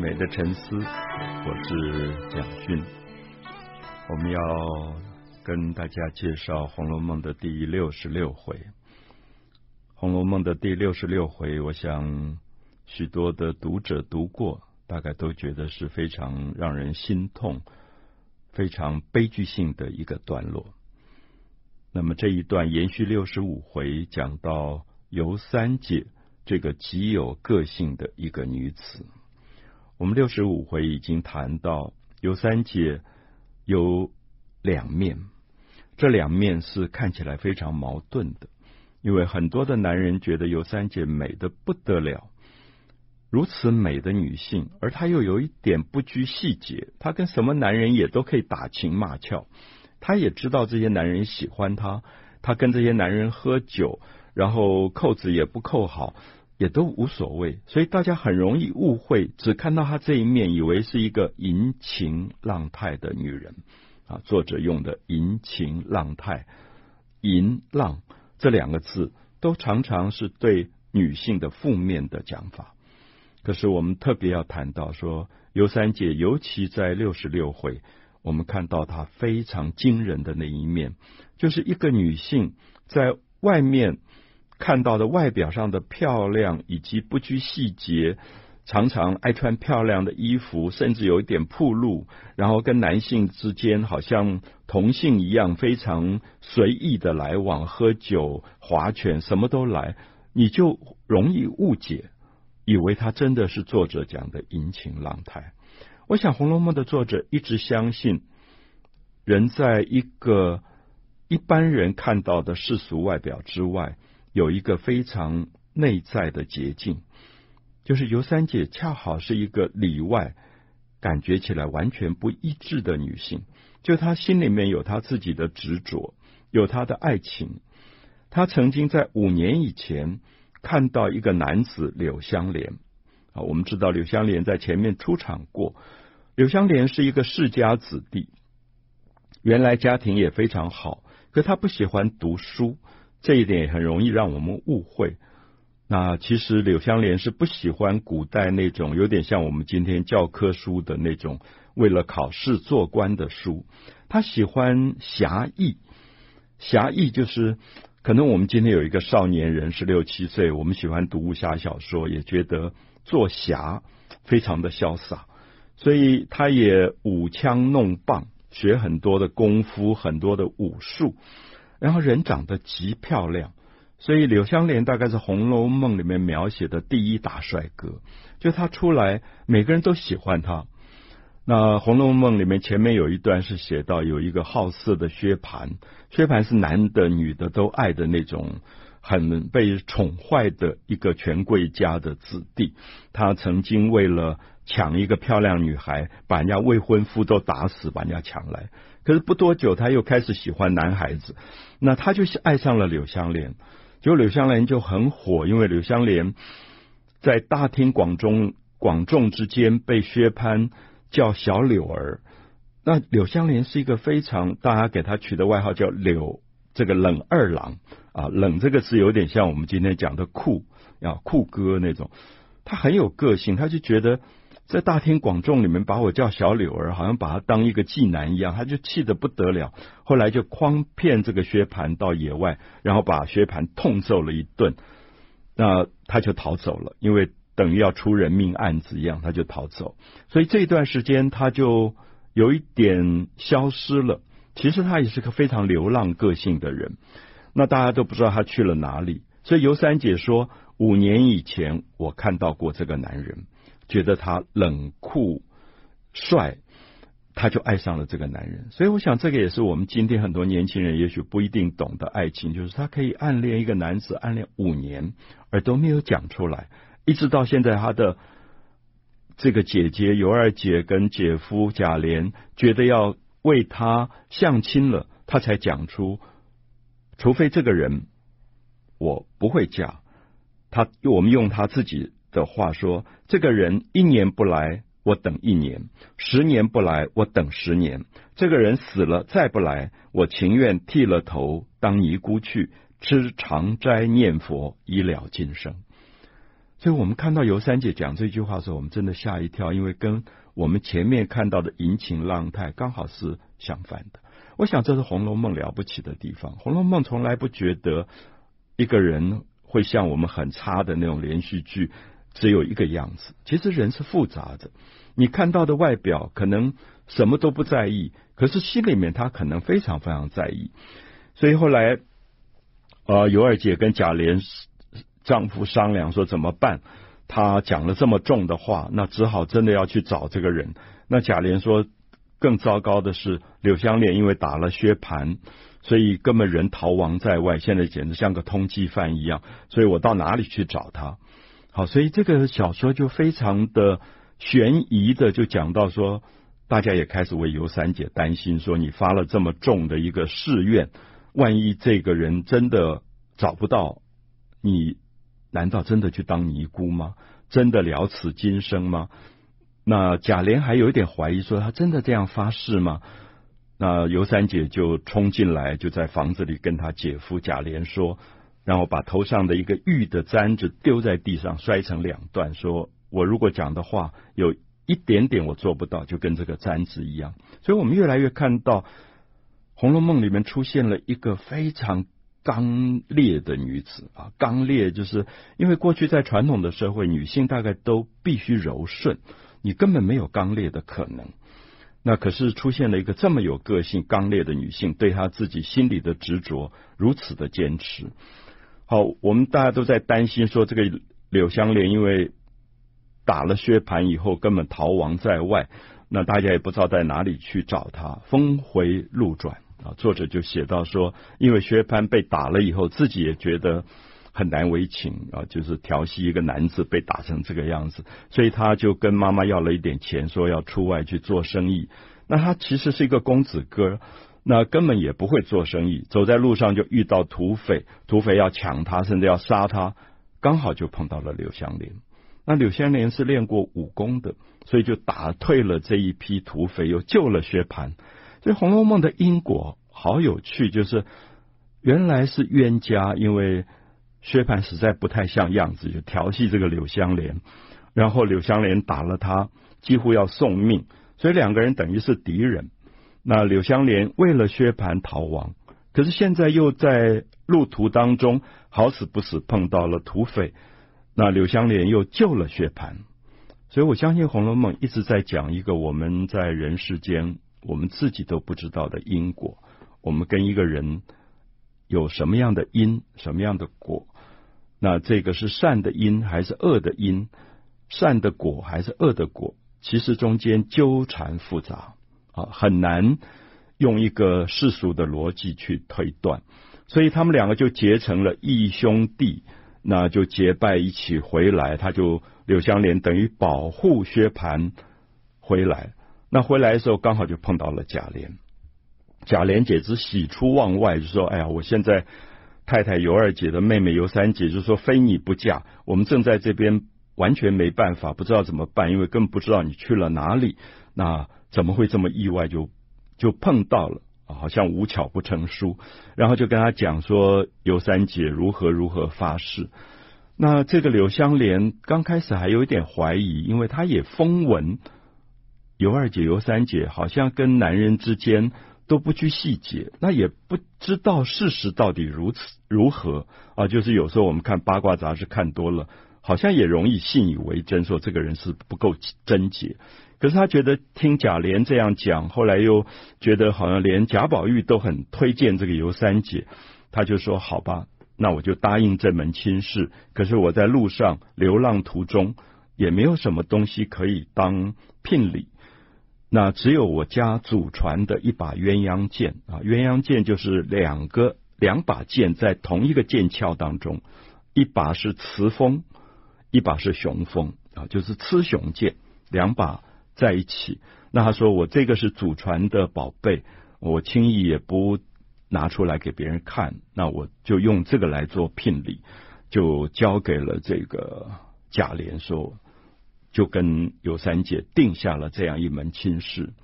美的沉思，我是蒋勋。我们要跟大家介绍《红楼梦》的第六十六回。《红楼梦》的第六十六回，我想许多的读者读过，大概都觉得是非常让人心痛、非常悲剧性的一个段落。那么这一段延续六十五回，讲到尤三姐这个极有个性的一个女子。我们六十五回已经谈到尤三姐有两面，这两面是看起来非常矛盾的，因为很多的男人觉得尤三姐美得不得了，如此美的女性，而她又有一点不拘细节，她跟什么男人也都可以打情骂俏，她也知道这些男人喜欢她，她跟这些男人喝酒，然后扣子也不扣好。也都无所谓，所以大家很容易误会，只看到她这一面，以为是一个淫情浪态的女人啊。作者用的“淫情浪态”、“淫浪”这两个字，都常常是对女性的负面的讲法。可是我们特别要谈到说，尤三姐，尤其在六十六回，我们看到她非常惊人的那一面，就是一个女性在外面。看到的外表上的漂亮，以及不拘细节，常常爱穿漂亮的衣服，甚至有一点铺露，然后跟男性之间好像同性一样，非常随意的来往，喝酒、划拳，什么都来，你就容易误解，以为他真的是作者讲的淫情浪态。我想《红楼梦》的作者一直相信，人在一个一般人看到的世俗外表之外。有一个非常内在的捷径，就是尤三姐恰好是一个里外感觉起来完全不一致的女性。就她心里面有她自己的执着，有她的爱情。她曾经在五年以前看到一个男子柳湘莲啊，我们知道柳湘莲在前面出场过。柳湘莲是一个世家子弟，原来家庭也非常好，可他不喜欢读书。这一点也很容易让我们误会。那其实柳湘莲是不喜欢古代那种有点像我们今天教科书的那种为了考试做官的书，他喜欢侠义。侠义就是可能我们今天有一个少年人十六七岁，我们喜欢读武侠小说，也觉得做侠非常的潇洒，所以他也舞枪弄棒，学很多的功夫，很多的武术。然后人长得极漂亮，所以柳湘莲大概是《红楼梦》里面描写的第一大帅哥。就他出来，每个人都喜欢他。那《红楼梦》里面前面有一段是写到有一个好色的薛蟠，薛蟠是男的女的都爱的那种，很被宠坏的一个权贵家的子弟。他曾经为了抢一个漂亮女孩，把人家未婚夫都打死，把人家抢来。可是不多久，他又开始喜欢男孩子，那他就爱上了柳湘莲。结果柳湘莲就很火，因为柳湘莲在大庭广众广众之间被薛蟠叫小柳儿。那柳湘莲是一个非常大家给他取的外号叫柳，这个冷二郎啊，冷这个词有点像我们今天讲的酷啊酷哥那种。他很有个性，他就觉得。在大庭广众里面把我叫小柳儿，好像把他当一个妓男一样，他就气得不得了。后来就诓骗这个薛蟠到野外，然后把薛蟠痛揍了一顿。那他就逃走了，因为等于要出人命案子一样，他就逃走。所以这一段时间他就有一点消失了。其实他也是个非常流浪个性的人。那大家都不知道他去了哪里。所以尤三姐说，五年以前我看到过这个男人。觉得他冷酷帅，他就爱上了这个男人。所以我想，这个也是我们今天很多年轻人也许不一定懂的爱情，就是他可以暗恋一个男子，暗恋五年，而都没有讲出来，一直到现在，他的这个姐姐尤二姐跟姐夫贾琏觉得要为他相亲了，他才讲出，除非这个人我不会嫁，他我们用他自己。的话说，这个人一年不来，我等一年；十年不来，我等十年。这个人死了再不来，我情愿剃了头当尼姑去，吃长斋念佛，以了今生。所以我们看到尤三姐讲这句话的时候，我们真的吓一跳，因为跟我们前面看到的淫情浪态刚好是相反的。我想这是《红楼梦》了不起的地方，《红楼梦》从来不觉得一个人会像我们很差的那种连续剧，只有一个样子。其实人是复杂的，你看到的外表可能什么都不在意，可是心里面他可能非常非常在意。所以后来，呃，尤二姐跟贾琏丈夫商量说怎么办？她讲了这么重的话，那只好真的要去找这个人。那贾琏说，更糟糕的是，柳湘莲因为打了薛蟠，所以根本人逃亡在外，现在简直像个通缉犯一样。所以我到哪里去找他？好，所以这个小说就非常的悬疑的，就讲到说，大家也开始为尤三姐担心，说你发了这么重的一个誓愿。万一这个人真的找不到，你难道真的去当尼姑吗？真的了此今生吗？那贾琏还有一点怀疑，说他真的这样发誓吗？那尤三姐就冲进来，就在房子里跟他姐夫贾琏说，然后把头上的一个玉的簪子丢在地上，摔成两段，说我如果讲的话有一点点我做不到，就跟这个簪子一样。所以我们越来越看到。《红楼梦》里面出现了一个非常刚烈的女子啊，刚烈就是因为过去在传统的社会，女性大概都必须柔顺，你根本没有刚烈的可能。那可是出现了一个这么有个性、刚烈的女性，对她自己心里的执着如此的坚持。好，我们大家都在担心说，这个柳湘莲因为打了薛蟠以后，根本逃亡在外，那大家也不知道在哪里去找她，峰回路转。啊，作者就写到说，因为薛蟠被打了以后，自己也觉得很难为情啊，就是调戏一个男子被打成这个样子，所以他就跟妈妈要了一点钱，说要出外去做生意。那他其实是一个公子哥，那根本也不会做生意，走在路上就遇到土匪，土匪要抢他，甚至要杀他，刚好就碰到了柳湘莲。那柳湘莲是练过武功的，所以就打退了这一批土匪，又救了薛蟠。所以《红楼梦》的因果好有趣，就是原来是冤家，因为薛蟠实在不太像样子，就调戏这个柳湘莲，然后柳湘莲打了他，几乎要送命，所以两个人等于是敌人。那柳湘莲为了薛蟠逃亡，可是现在又在路途当中好死不死碰到了土匪，那柳湘莲又救了薛蟠，所以我相信《红楼梦》一直在讲一个我们在人世间。我们自己都不知道的因果，我们跟一个人有什么样的因，什么样的果？那这个是善的因还是恶的因？善的果还是恶的果？其实中间纠缠复杂很难用一个世俗的逻辑去推断。所以他们两个就结成了义兄弟，那就结拜一起回来。他就柳湘莲等于保护薛蟠回来。那回来的时候，刚好就碰到了贾琏。贾琏简直喜出望外，就说：“哎呀，我现在太太尤二姐的妹妹尤三姐，就说非你不嫁。我们正在这边完全没办法，不知道怎么办，因为更不知道你去了哪里。那怎么会这么意外就就碰到了？好像无巧不成书。然后就跟他讲说，尤三姐如何如何发誓。那这个柳湘莲刚开始还有一点怀疑，因为他也风闻。”尤二姐、尤三姐好像跟男人之间都不拘细节，那也不知道事实到底如此如何啊。就是有时候我们看八卦杂志看多了，好像也容易信以为真，说这个人是不够贞洁。可是他觉得听贾琏这样讲，后来又觉得好像连贾宝玉都很推荐这个尤三姐，他就说：“好吧，那我就答应这门亲事。可是我在路上流浪途中，也没有什么东西可以当聘礼。”那只有我家祖传的一把鸳鸯剑啊，鸳鸯剑就是两个两把剑在同一个剑鞘当中，一把是雌锋，一把是雄锋啊，就是雌雄剑两把在一起。那他说我这个是祖传的宝贝，我轻易也不拿出来给别人看，那我就用这个来做聘礼，就交给了这个贾琏说。就跟尤三姐定下了这样一门亲事，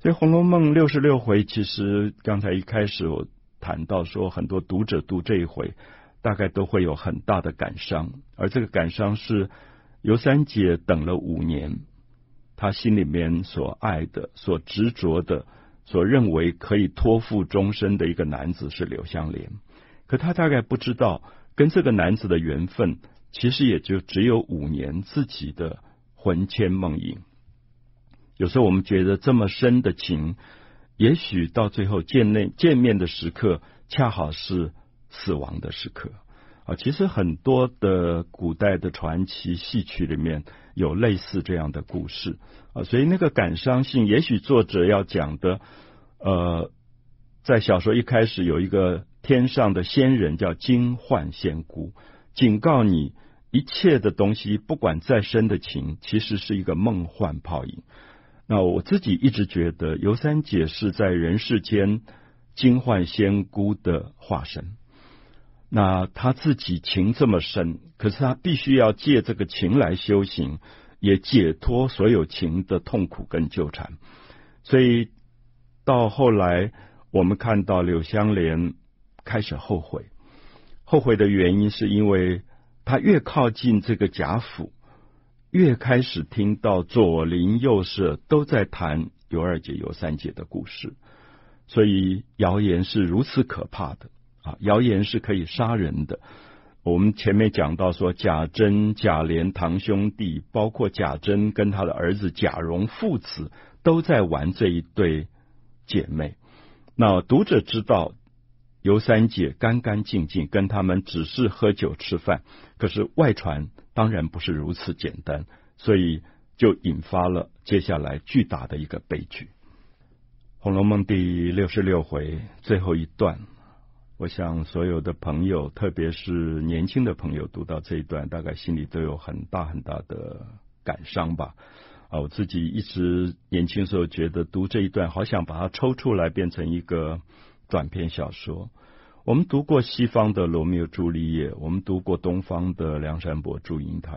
所以《红楼梦》六十六回，其实刚才一开始我谈到说，很多读者读这一回，大概都会有很大的感伤，而这个感伤是尤三姐等了五年，她心里面所爱的、所执着的、所认为可以托付终身的一个男子是柳湘莲，可她大概不知道，跟这个男子的缘分，其实也就只有五年，自己的魂牵梦萦。有时候我们觉得这么深的情，也许到最后见面见面的时刻，恰好是死亡的时刻啊！其实很多的古代的传奇戏曲里面有类似这样的故事啊，所以那个感伤性，也许作者要讲的，呃，在小说一开始有一个天上的仙人叫金幻仙姑，警告你一切的东西，不管再深的情，其实是一个梦幻泡影。那我自己一直觉得尤三姐是在人世间金幻仙姑的化身。那他自己情这么深，可是他必须要借这个情来修行，也解脱所有情的痛苦跟纠缠。所以到后来，我们看到柳湘莲开始后悔，后悔的原因是因为他越靠近这个贾府。越开始听到左邻右舍都在谈尤二姐、尤三姐的故事，所以谣言是如此可怕的啊！谣言是可以杀人的。我们前面讲到说，贾珍、贾琏堂兄弟，包括贾珍跟他的儿子贾蓉父子，都在玩这一对姐妹。那读者知道尤三姐干干净净，跟他们只是喝酒吃饭，可是外传。当然不是如此简单，所以就引发了接下来巨大的一个悲剧。《红楼梦》第六十六回最后一段，我想所有的朋友，特别是年轻的朋友，读到这一段，大概心里都有很大很大的感伤吧。啊，我自己一直年轻时候觉得读这一段，好想把它抽出来变成一个短篇小说。我们读过西方的《罗密欧朱丽叶》，我们读过东方的《梁山伯祝英台》，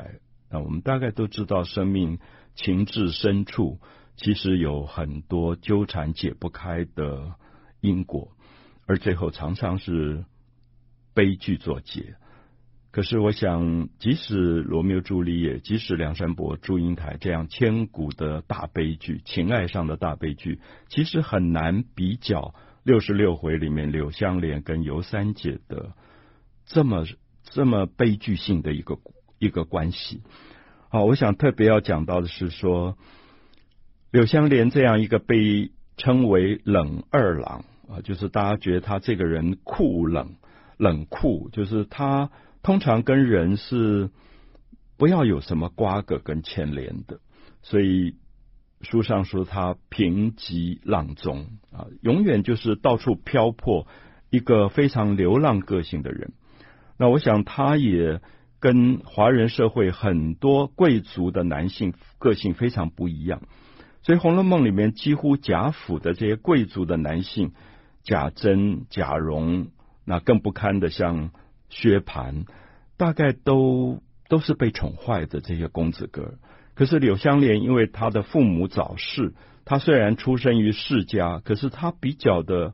那我们大概都知道，生命情至深处，其实有很多纠缠解不开的因果，而最后常常是悲剧作结。可是，我想，即使《罗密欧朱丽叶》，即使《梁山伯祝英台》这样千古的大悲剧，情爱上的大悲剧，其实很难比较。六十六回里面，柳湘莲跟尤三姐的这么这么悲剧性的一个一个关系。好，我想特别要讲到的是说，柳湘莲这样一个被称为冷二郎啊，就是大家觉得他这个人酷冷冷酷，就是他通常跟人是不要有什么瓜葛跟牵连的，所以。书上说他平极浪中啊，永远就是到处漂泊，一个非常流浪个性的人。那我想他也跟华人社会很多贵族的男性个性非常不一样。所以《红楼梦》里面几乎贾府的这些贵族的男性，贾珍、贾蓉，那更不堪的像薛蟠，大概都都是被宠坏的这些公子哥。可是柳湘莲，因为他的父母早逝，他虽然出身于世家，可是他比较的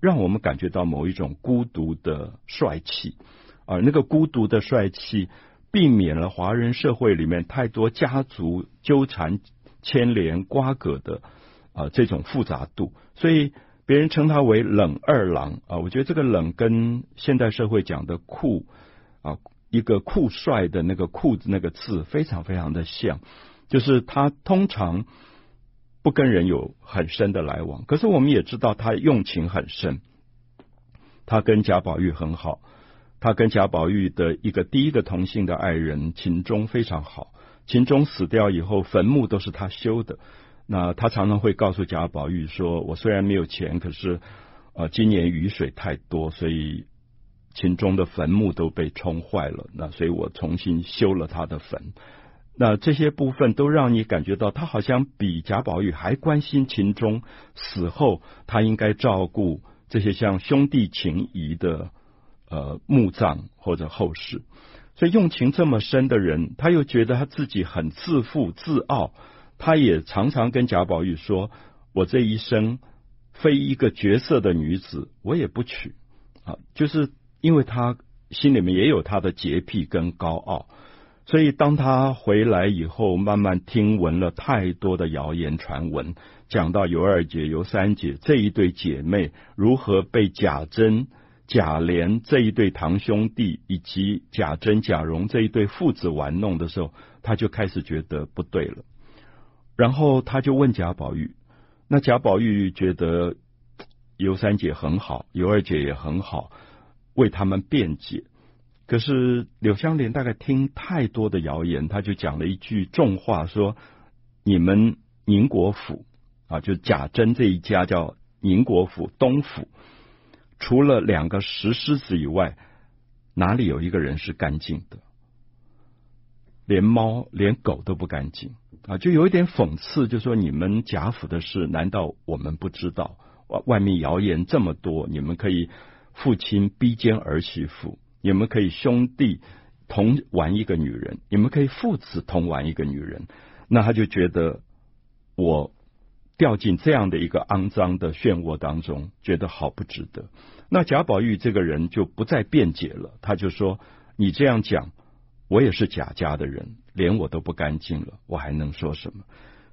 让我们感觉到某一种孤独的帅气，而那个孤独的帅气，避免了华人社会里面太多家族纠缠、牵连、瓜葛的啊这种复杂度，所以别人称他为冷二郎啊。我觉得这个冷跟现代社会讲的酷啊。一个酷帅的那个“酷”那个字非常非常的像，就是他通常不跟人有很深的来往，可是我们也知道他用情很深。他跟贾宝玉很好，他跟贾宝玉的一个第一个同性的爱人秦钟非常好。秦钟死掉以后，坟墓都是他修的。那他常常会告诉贾宝玉说：“我虽然没有钱，可是呃，今年雨水太多，所以。”秦钟的坟墓都被冲坏了，那所以我重新修了他的坟。那这些部分都让你感觉到，他好像比贾宝玉还关心秦钟死后，他应该照顾这些像兄弟情谊的呃墓葬或者后事。所以用情这么深的人，他又觉得他自己很自负自傲，他也常常跟贾宝玉说：“我这一生非一个绝色的女子，我也不娶。啊，就是因为他心里面也有他的洁癖跟高傲，所以当他回来以后，慢慢听闻了太多的谣言传闻，讲到尤二姐、尤三姐这一对姐妹如何被贾珍、贾琏这一对堂兄弟，以及贾珍、贾蓉这一对父子玩弄的时候，他就开始觉得不对了，然后他就问贾宝玉。那贾宝玉觉得尤三姐很好，尤二姐也很好，为他们辩解。可是柳湘莲大概听太多的谣言，他就讲了一句重话，说：“你们宁国府啊，就贾珍这一家叫宁国府东府，除了两个石狮子以外，哪里有一个人是干净的？连猫连狗都不干净。”啊，就有一点讽刺，就说你们贾府的事，难道我们不知道？外外面谣言这么多，你们可以父亲逼奸儿媳妇，你们可以兄弟同玩一个女人，你们可以父子同玩一个女人，那他就觉得我掉进这样的一个肮脏的漩涡当中，觉得好不值得。那贾宝玉这个人就不再辩解了，他就说：“你这样讲，我也是贾家的人。”连我都不干净了，我还能说什么？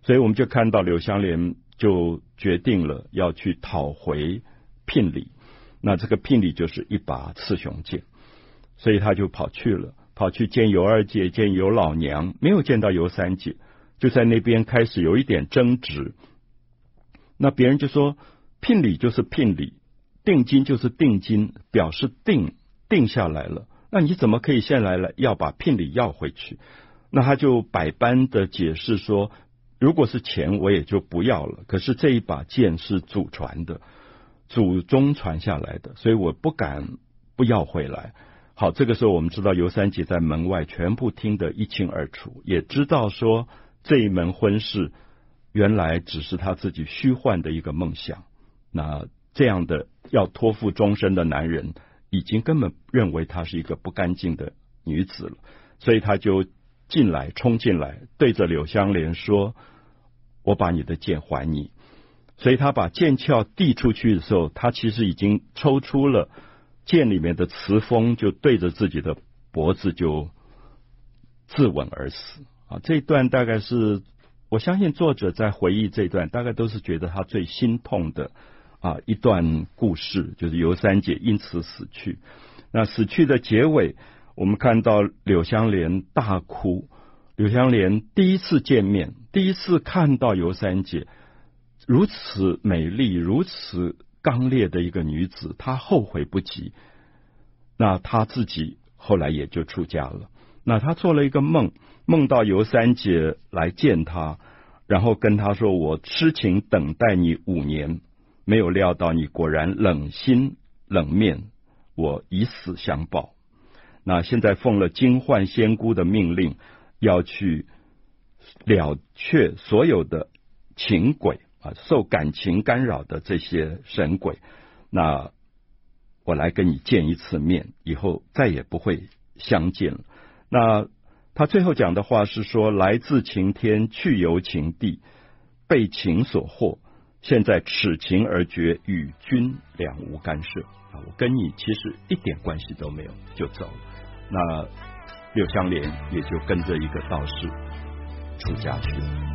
所以我们就看到柳湘莲就决定了要去讨回聘礼。那这个聘礼就是一把雌雄剑，所以他就跑去了，跑去见尤二姐，见尤老娘，没有见到尤三姐，就在那边开始有一点争执。那别人就说，聘礼就是聘礼，定金就是定金，表示定定下来了。那你怎么可以现在来要把聘礼要回去？那他就百般的解释说，如果是钱，我也就不要了。可是这一把剑是祖传的，祖宗传下来的，所以我不敢不要回来。好，这个时候我们知道尤三姐在门外全部听得一清二楚，也知道说这一门婚事原来只是他自己虚幻的一个梦想。那这样的要托付终身的男人，已经根本认为她是一个不干净的女子了，所以他就。进来，冲进来，对着柳湘莲说：“我把你的剑还你。”所以他把剑鞘递出去的时候，他其实已经抽出了剑里面的雌锋，就对着自己的脖子就自刎而死。啊，这一段大概是我相信作者在回忆这一段，大概都是觉得他最心痛的啊一段故事，就是尤三姐因此死去。那死去的结尾。我们看到柳湘莲大哭，柳湘莲第一次见面，第一次看到尤三姐如此美丽、如此刚烈的一个女子，她后悔不及。那她自己后来也就出家了。那她做了一个梦，梦到尤三姐来见她，然后跟她说：“我痴情等待你五年，没有料到你果然冷心冷面，我以死相报。”那现在奉了金幻仙姑的命令，要去了却所有的情鬼啊，受感情干扰的这些神鬼。那我来跟你见一次面，以后再也不会相见了。那他最后讲的话是说：来自晴天，去游晴地，被情所惑，现在此情而绝，与君两无干涉啊！我跟你其实一点关系都没有，就走了。那柳湘莲也就跟着一个道士出家去了。